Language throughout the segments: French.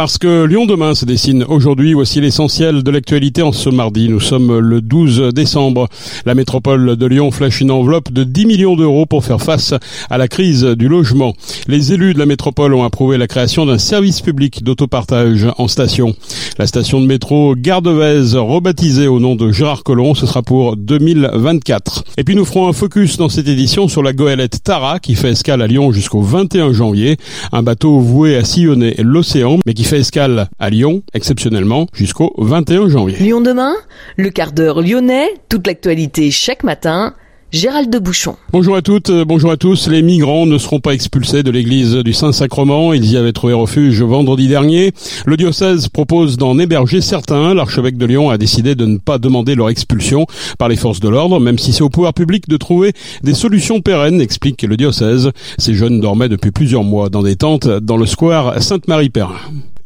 Parce que Lyon demain se dessine aujourd'hui, voici l'essentiel de l'actualité en ce mardi. Nous sommes le 12 décembre. La métropole de Lyon flèche une enveloppe de 10 millions d'euros pour faire face à la crise du logement. Les élus de la métropole ont approuvé la création d'un service public d'autopartage en station. La station de métro Gardevez, rebaptisée au nom de Gérard Collomb, ce sera pour 2024. Et puis nous ferons un focus dans cette édition sur la goélette Tara qui fait escale à Lyon jusqu'au 21 janvier. Un bateau voué à sillonner l'océan mais qui fait escale à Lyon, exceptionnellement, jusqu'au 21 janvier. Lyon demain, le quart d'heure lyonnais, toute l'actualité chaque matin. Gérald de Bouchon. Bonjour à toutes, euh, bonjour à tous. Les migrants ne seront pas expulsés de l'église du Saint-Sacrement. Ils y avaient trouvé refuge vendredi dernier. Le diocèse propose d'en héberger certains. L'archevêque de Lyon a décidé de ne pas demander leur expulsion par les forces de l'ordre, même si c'est au pouvoir public de trouver des solutions pérennes, explique le diocèse. Ces jeunes dormaient depuis plusieurs mois dans des tentes dans le square Sainte-Marie-Perrin.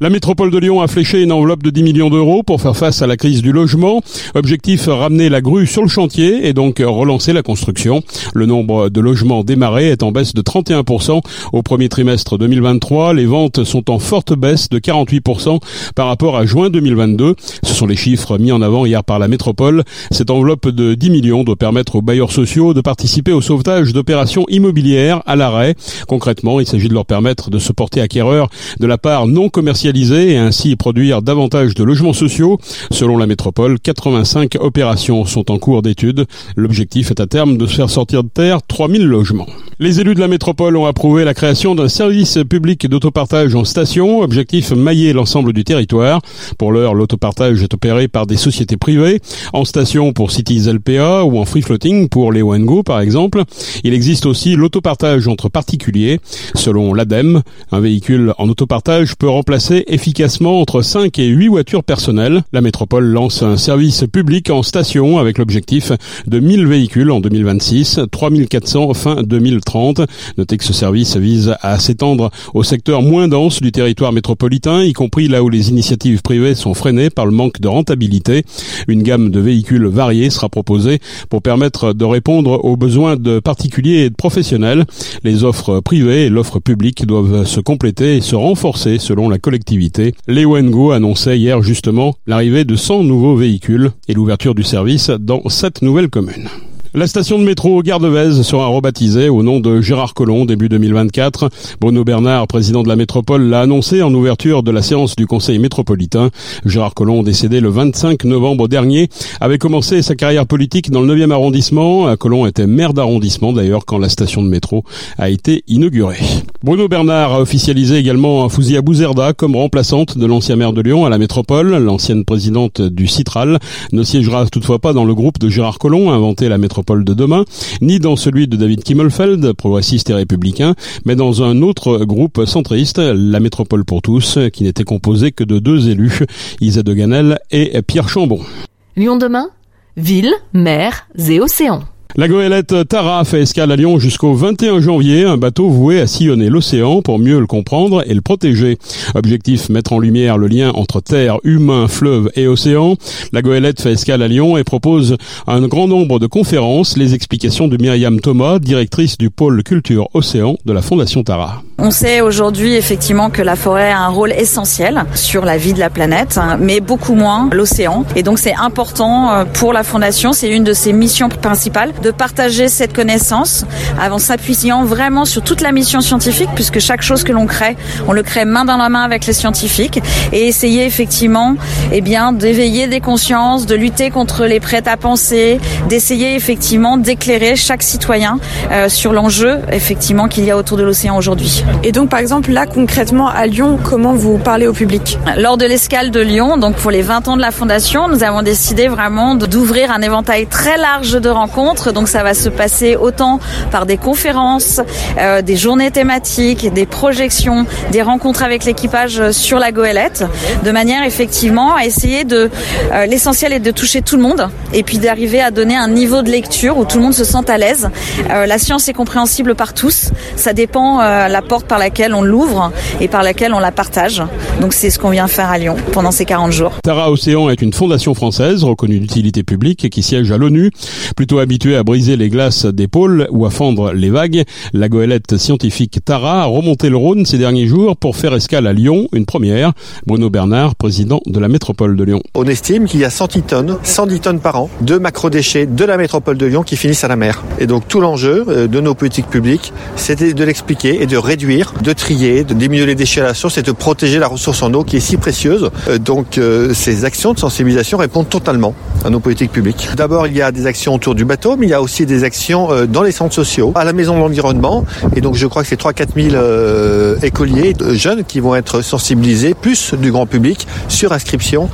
La métropole de Lyon a fléché une enveloppe de 10 millions d'euros pour faire face à la crise du logement. Objectif, ramener la grue sur le chantier et donc relancer la construction. Le nombre de logements démarrés est en baisse de 31% au premier trimestre 2023. Les ventes sont en forte baisse de 48% par rapport à juin 2022. Ce sont les chiffres mis en avant hier par la métropole. Cette enveloppe de 10 millions doit permettre aux bailleurs sociaux de participer au sauvetage d'opérations immobilières à l'arrêt. Concrètement, il s'agit de leur permettre de se porter acquéreur de la part non commerciale et ainsi produire davantage de logements sociaux. Selon la métropole, 85 opérations sont en cours d'étude. L'objectif est à terme de faire sortir de terre 3000 logements. Les élus de la métropole ont approuvé la création d'un service public d'autopartage en station. Objectif mailler l'ensemble du territoire. Pour l'heure, l'autopartage est opéré par des sociétés privées, en station pour Cities LPA ou en free floating pour les Go par exemple. Il existe aussi l'autopartage entre particuliers. Selon l'ADEME, un véhicule en autopartage peut remplacer efficacement entre 5 et 8 voitures personnelles. La métropole lance un service public en station avec l'objectif de 1000 véhicules en 2026, 3400 fin 2030. Notez que ce service vise à s'étendre au secteur moins dense du territoire métropolitain, y compris là où les initiatives privées sont freinées par le manque de rentabilité. Une gamme de véhicules variés sera proposée pour permettre de répondre aux besoins de particuliers et de professionnels. Les offres privées et l'offre publique doivent se compléter et se renforcer selon la collectivité collectivité. Wengo annonçait hier justement l'arrivée de 100 nouveaux véhicules et l'ouverture du service dans cette nouvelle commune. La station de métro Gardevez sera rebaptisée au nom de Gérard Collomb début 2024. Bruno Bernard, président de la métropole, l'a annoncé en ouverture de la séance du conseil métropolitain. Gérard Collomb, décédé le 25 novembre dernier, avait commencé sa carrière politique dans le 9e arrondissement. Collomb était maire d'arrondissement d'ailleurs quand la station de métro a été inaugurée. Bruno Bernard a officialisé également Fouzia Bouzerda comme remplaçante de l'ancien maire de Lyon à la métropole. L'ancienne présidente du Citral ne siégera toutefois pas dans le groupe de Gérard Collomb, inventé la métropole de demain, ni dans celui de David Kimmelfeld, progressiste et républicain, mais dans un autre groupe centriste, la Métropole pour tous, qui n'était composé que de deux élus, Isa de Ganel et Pierre Chambon. Lyon demain, ville, mer et océan. La goélette Tara fait escale à Lyon jusqu'au 21 janvier, un bateau voué à sillonner l'océan pour mieux le comprendre et le protéger. Objectif, mettre en lumière le lien entre terre, humain, fleuve et océan. La goélette fait escale à Lyon et propose un grand nombre de conférences, les explications de Myriam Thomas, directrice du pôle culture océan de la Fondation Tara. On sait aujourd'hui effectivement que la forêt a un rôle essentiel sur la vie de la planète, mais beaucoup moins l'océan. Et donc c'est important euh, pour la Fondation, c'est une de ses missions principales de partager cette connaissance en s'appuyant vraiment sur toute la mission scientifique, puisque chaque chose que l'on crée, on le crée main dans la main avec les scientifiques, et essayer effectivement eh bien, d'éveiller des consciences, de lutter contre les prêts à penser, d'essayer effectivement d'éclairer chaque citoyen euh, sur l'enjeu effectivement qu'il y a autour de l'océan aujourd'hui. Et donc par exemple là concrètement à Lyon, comment vous parlez au public? Lors de l'escale de Lyon, donc pour les 20 ans de la Fondation, nous avons décidé vraiment d'ouvrir un éventail très large de rencontres donc ça va se passer autant par des conférences, euh, des journées thématiques, des projections, des rencontres avec l'équipage sur la goélette, de manière effectivement à essayer de euh, l'essentiel est de toucher tout le monde et puis d'arriver à donner un niveau de lecture où tout le monde se sent à l'aise. Euh, la science est compréhensible par tous. Ça dépend la porte par laquelle on l'ouvre et par laquelle on la partage. Donc c'est ce qu'on vient faire à Lyon pendant ces 40 jours. Tara Océan est une fondation française reconnue d'utilité publique qui siège à l'ONU, plutôt habituée à briser les glaces des pôles ou à fendre les vagues, la goélette scientifique Tara a remonté le Rhône ces derniers jours pour faire escale à Lyon, une première. Bruno Bernard, président de la métropole de Lyon. On estime qu'il y a 110 tonnes, 110 tonnes par an de macro-déchets de la métropole de Lyon qui finissent à la mer. Et donc tout l'enjeu euh, de nos politiques publiques, c'était de l'expliquer et de réduire, de trier, de diminuer les déchets à la source et de protéger la ressource en eau qui est si précieuse. Euh, donc euh, ces actions de sensibilisation répondent totalement à nos politiques publiques. D'abord, il y a des actions autour du bateau, il y a aussi des actions dans les centres sociaux, à la maison de l'environnement. Et donc je crois que c'est 3-4 000 écoliers, jeunes qui vont être sensibilisés, plus du grand public, sur inscription,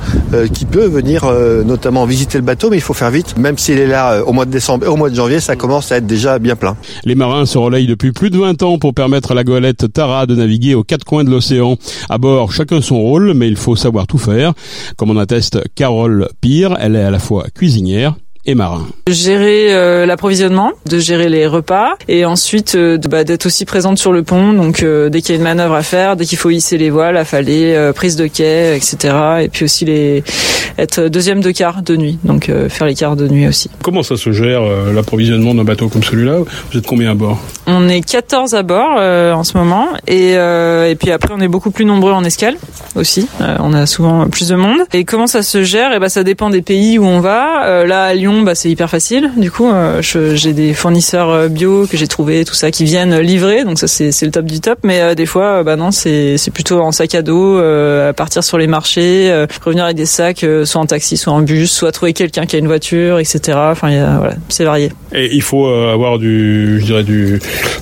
qui peut venir notamment visiter le bateau, mais il faut faire vite, même s'il est là au mois de décembre et au mois de janvier, ça commence à être déjà bien plein. Les marins se relayent depuis plus de 20 ans pour permettre à la goélette Tara de naviguer aux quatre coins de l'océan. À bord, chacun son rôle, mais il faut savoir tout faire. Comme on atteste Carole Pire, elle est à la fois cuisinière, et marin. Gérer euh, l'approvisionnement, de gérer les repas et ensuite euh, bah, d'être aussi présente sur le pont. Donc euh, dès qu'il y a une manœuvre à faire, dès qu'il faut hisser les voiles, affaler, prise de quai, etc. Et puis aussi les être deuxième de quart de nuit, donc faire les quarts de nuit aussi. Comment ça se gère l'approvisionnement d'un bateau comme celui-là? Vous êtes combien à bord? On est 14 à bord en ce moment et, et puis après on est beaucoup plus nombreux en escale aussi. on a souvent plus de monde. Et comment ça se gère? Et eh ben ça dépend des pays où on va. là à Lyon bah, c'est hyper facile. Du coup, euh, j'ai des fournisseurs euh, bio que j'ai trouvé, tout ça, qui viennent livrer. Donc ça, c'est le top du top. Mais euh, des fois, bah non, c'est plutôt en sac à dos, à partir sur les marchés, revenir avec des sacs, soit en taxi, soit en bus, soit trouver quelqu'un qui a une voiture, etc. Enfin, voilà, c'est varié. Et il faut avoir du, je dirais du,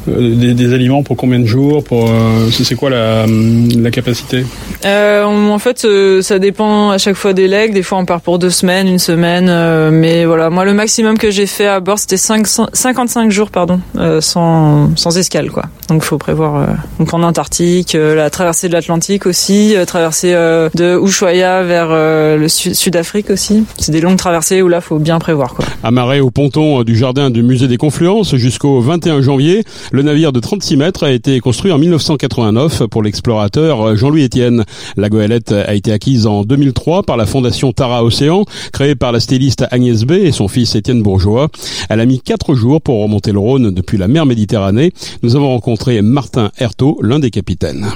des, aliments pour combien de jours Pour c'est quoi la, la capacité? En fait, ça dépend à chaque fois des legs. Des fois, on part pour deux semaines, une semaine, mais voilà moi le maximum que j'ai fait à bord c'était 55 jours pardon, euh, sans, sans escale quoi. Donc faut prévoir euh, donc en Antarctique, euh, la traversée de l'Atlantique aussi, traversée de Ushuaia vers le Sud-Afrique aussi. C'est des longues traversées où là faut bien prévoir quoi. Amarré au ponton du jardin du musée des Confluences jusqu'au 21 janvier, le navire de 36 mètres a été construit en 1989 pour l'explorateur Jean-Louis Etienne. La goélette a été acquise en 2003 par la fondation Tara Océan, créée par la styliste Agnès B son fils Étienne Bourgeois. Elle a mis quatre jours pour remonter le Rhône depuis la mer Méditerranée. Nous avons rencontré Martin Herto, l'un des capitaines.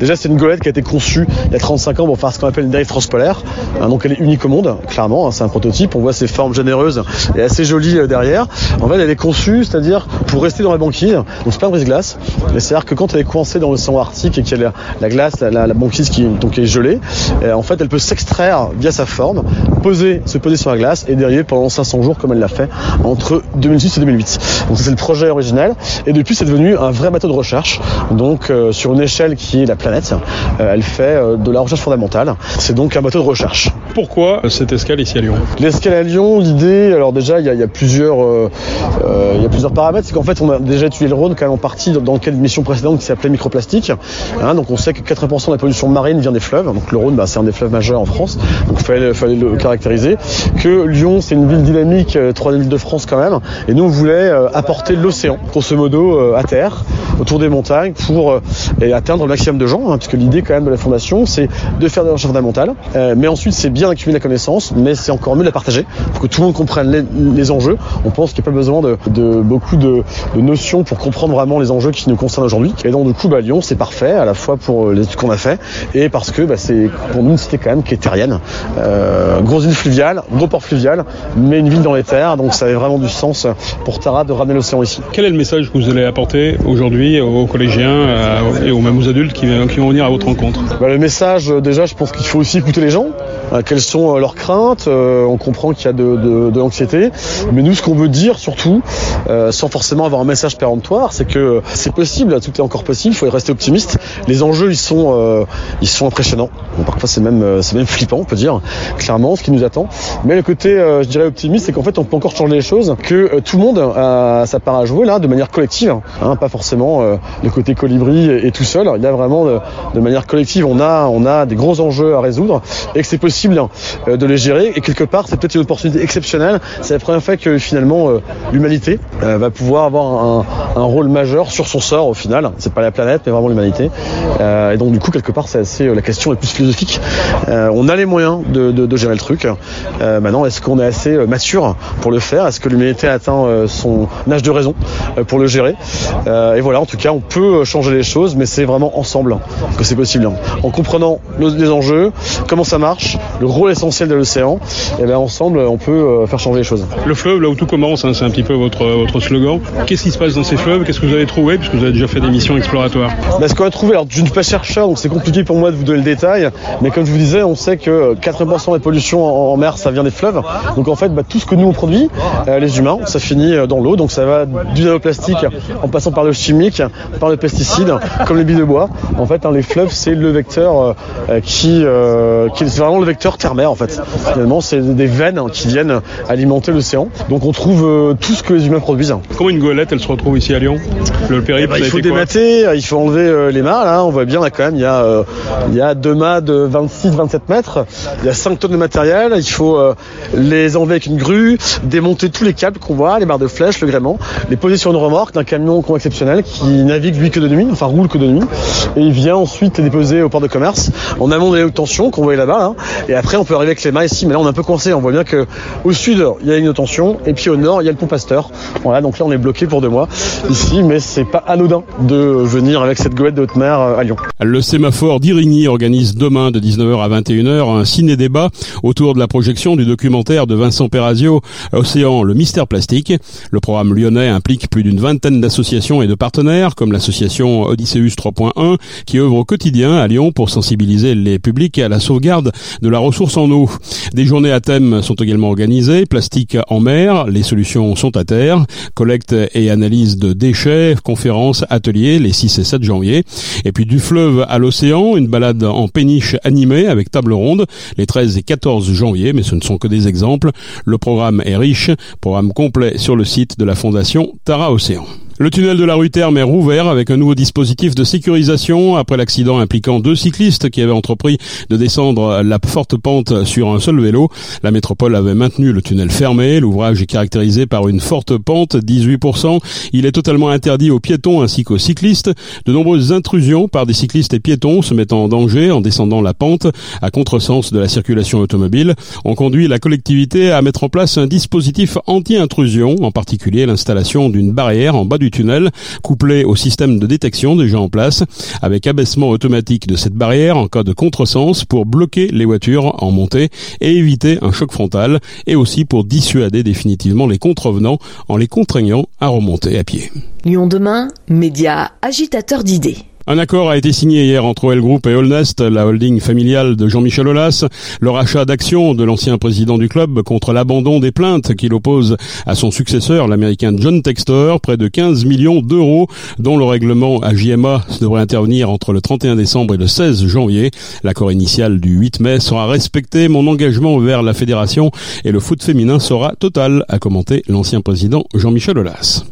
Déjà, c'est une golette qui a été conçue il y a 35 ans pour faire ce qu'on appelle une dérive transpolaire. Hein, donc, elle est unique au monde, clairement. Hein, c'est un prototype. On voit ses formes généreuses et assez jolies euh, derrière. En fait, elle est conçue, c'est-à-dire pour rester dans la banquise. Donc, c'est pas un brise-glace. Mais c'est-à-dire que quand elle est coincée dans l'océan Arctique et qu'il y a la, glace, la, banquise qui, est gelée, euh, en fait, elle peut s'extraire via sa forme, poser, se poser sur la glace et dériver pendant 500 jours comme elle l'a fait entre 2006 et 2008. Donc c'est le projet original et depuis c'est devenu un vrai bateau de recherche. Donc euh, sur une échelle qui est la planète, euh, elle fait euh, de la recherche fondamentale. C'est donc un bateau de recherche. Pourquoi cette escale ici à Lyon? L'escale à Lyon, l'idée, alors déjà il y, a, plusieurs, il y a plusieurs paramètres. C'est qu'en fait on a déjà étudié le Rhône quand même en partie dans le cadre d'une mission précédente qui s'appelait microplastique. Hein, donc on sait que 80% de la pollution marine vient des fleuves. Donc le Rhône, bah, c'est un des fleuves majeurs en France. Donc il fallait, fallait le caractériser. Que Lyon, c'est une ville dynamique euh, trois villes de France quand même. Et nous, on voulait euh, apporter l'océan, grosso modo, euh, à terre, autour des montagnes, pour atteindre le maximum de gens, hein, puisque l'idée quand même de la fondation, c'est de faire des recherches fondamentales. mais ensuite, c'est bien d'accumuler la connaissance, mais c'est encore mieux de la partager, pour que tout le monde comprenne les, enjeux. On pense qu'il n'y a pas besoin de, beaucoup de, notions pour comprendre vraiment les enjeux qui nous concernent aujourd'hui. Et donc, du coup, bah, Lyon, c'est parfait, à la fois pour les qu'on a fait, et parce que bah, c'est pour nous une cité quand même qui est terrienne. grosse ville fluviale, gros port fluvial, mais une ville dans les terres, donc ça avait vraiment du sens pour Tara de ramener l'océan ici. Quel est le message que vous allez apporter aujourd'hui aux collégiens euh, et aux mêmes aux adultes qui, vont venir à votre rencontre? Bah, Le message, déjà, je pense qu'il faut aussi écouter les gens. Euh, quelles sont leurs craintes On comprend qu'il y a de, l'anxiété, mais nous, ce qu'on veut dire surtout, sans forcément avoir un message péremptoire, c'est que c'est possible, tout est encore possible. Il faut rester optimiste. Les enjeux, ils sont, ils sont impressionnants. parfois, c'est même, c'est même flippant, on peut dire clairement ce qui nous attend. Mais le côté, je dirais optimiste, c'est qu'en fait, on peut encore changer les choses, que euh, tout le monde a sa part à jouer là, de manière collective, hein, pas forcément euh, le côté colibri et, tout seul. Il y a vraiment de, manière collective, on a, on a des gros enjeux à résoudre et que c'est possible euh, de les gérer. Et quelque part, c'est peut-être une opportunité exceptionnelle. C'est la première fois que finalement l'humanité va pouvoir avoir un rôle majeur sur son sort au final. C'est pas la planète, mais vraiment l'humanité. et donc du coup, quelque part, c'est assez la question est plus philosophique. on a les moyens de, de, de gérer le truc. maintenant, est-ce qu'on est assez mature pour le faire? Est-ce que l'humanité a atteint son âge de raison pour le gérer? Et voilà, en tout cas, on peut changer les choses, mais c'est vraiment ensemble que c'est possible. En comprenant les enjeux, comment ça marche, le rôle essentiel de l'océan, et bien ensemble, on peut faire changer les choses. Le fleuve, là où tout commence, hein, c'est un petit peu votre, votre slogan. Qu'est-ce qui se passe dans ces fleuves? Qu'est-ce que vous avez trouvé? Puisque vous avez déjà fait des missions exploratoires. Bah, ce qu'on a trouvé, alors je ne suis pas chercheur, donc c'est compliqué pour moi de vous donner le détail, mais comme je vous disais, on sait que 80% des pollutions en, mer, ça vient des fleuves. Donc en fait, bah, tout ce que nous on produit, euh, les humains, ça finit euh, dans l'eau. Donc ça va du nanoplastique en passant par le chimique, par le pesticide, comme les billes de bois. En fait, hein, les fleuves, c'est le vecteur euh, qui, qui est vraiment le vecteur terre-mer en fait. Finalement, c'est des veines qui viennent alimenter l'océan. Donc on trouve tout ce que les humains produisent. Comment une goélette, elle se retrouve ici à Lyon? Le périple, bah, il faut démater, il faut enlever les mâts. Là, on voit bien là quand même, il y a, il y a deux mâts de 26-27 mètres. Il y a 5 tonnes de matériel. Il faut les enlever avec une grue, démonter tous les câbles qu'on voit, les barres de flèches, le gréement, les poser sur une remorque d'un camion exceptionnel qui navigue lui que de nuit, enfin roule que de nuit, et il vient ensuite déposer au port de commerce en amont de la haute tension qu'on voyait là-bas. Hein. Et après, on peut arriver avec les mâts ici, mais là on est un peu coincé. On voit bien que au sud il y a une tension, et puis au nord il y a le pont Pasteur. Voilà, donc là on est bloqué pour deux mois ici, mais c'est pas anodin de venir avec cette goélette de haute mer euh, à Lyon. Le sémaphore d'Irigny organise demain de 19h à 21h un ciné-débat autour de la projection du documentaire de Vincent Perazio, Océan, le mystère plastique. Le programme lyonnais implique plus d'une vingtaine d'associations et de partenaires, comme l'association Odysseus 3.1, qui œuvre au quotidien à Lyon pour sensibiliser les publics à la sauvegarde de la ressource en eau. Des journées à thème sont également organisées, plastique en mer, les solutions sont à terre, collecte et analyse de déchets, conférences, ateliers les 6 et 7 janvier. Et puis du fleuve à l'océan, une balade en péniche animée avec table ronde les 13 et 14 janvier, mais ce ne sont que des exemples. Le programme est riche, programme complet sur le site de la fondation Tara Océan. Le tunnel de la rue Terme est rouvert avec un nouveau dispositif de sécurisation après l'accident impliquant deux cyclistes qui avaient entrepris de descendre la forte pente sur un seul vélo. La métropole avait maintenu le tunnel fermé. L'ouvrage est caractérisé par une forte pente, 18%. Il est totalement interdit aux piétons ainsi qu'aux cyclistes. De nombreuses intrusions par des cyclistes et piétons se mettant en danger en descendant la pente à contresens de la circulation automobile ont conduit la collectivité à mettre en place un dispositif anti-intrusion, en particulier l'installation d'une barrière en bas du tunnel, couplé au système de détection déjà en place, avec abaissement automatique de cette barrière en cas de contresens pour bloquer les voitures en montée et éviter un choc frontal, et aussi pour dissuader définitivement les contrevenants en les contraignant à remonter à pied. Lyon demain, média agitateur d'idées. Un accord a été signé hier entre El Group et Allnest, la holding familiale de Jean-Michel Aulas. Le rachat d'actions de l'ancien président du club contre l'abandon des plaintes qu'il oppose à son successeur, l'américain John Textor, près de 15 millions d'euros, dont le règlement à JMA devrait intervenir entre le 31 décembre et le 16 janvier. L'accord initial du 8 mai sera respecté. Mon engagement vers la fédération et le foot féminin sera total, a commenté l'ancien président Jean-Michel Aulas.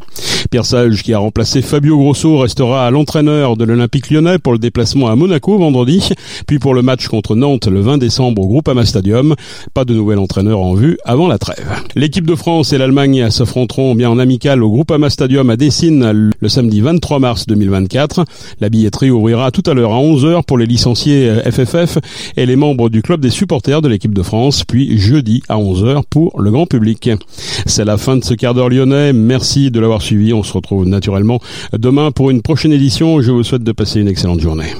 Pierre Sage, qui a remplacé Fabio Grosso, restera à l'entraîneur de l'Olympique lyonnais pour le déplacement à Monaco vendredi, puis pour le match contre Nantes le 20 décembre au Groupama Stadium. Pas de nouvel entraîneur en vue avant la trêve. L'équipe de France et l'Allemagne s'affronteront bien en amical au Groupama Stadium à Dessine le samedi 23 mars 2024. La billetterie ouvrira tout à l'heure à 11h pour les licenciés FFF et les membres du club des supporters de l'équipe de France, puis jeudi à 11h pour le grand public. C'est la fin de ce quart d'heure lyonnais. Merci de l'avoir suivi. On se retrouve naturellement demain pour une prochaine édition. Je vous souhaite de passer une excellente journée.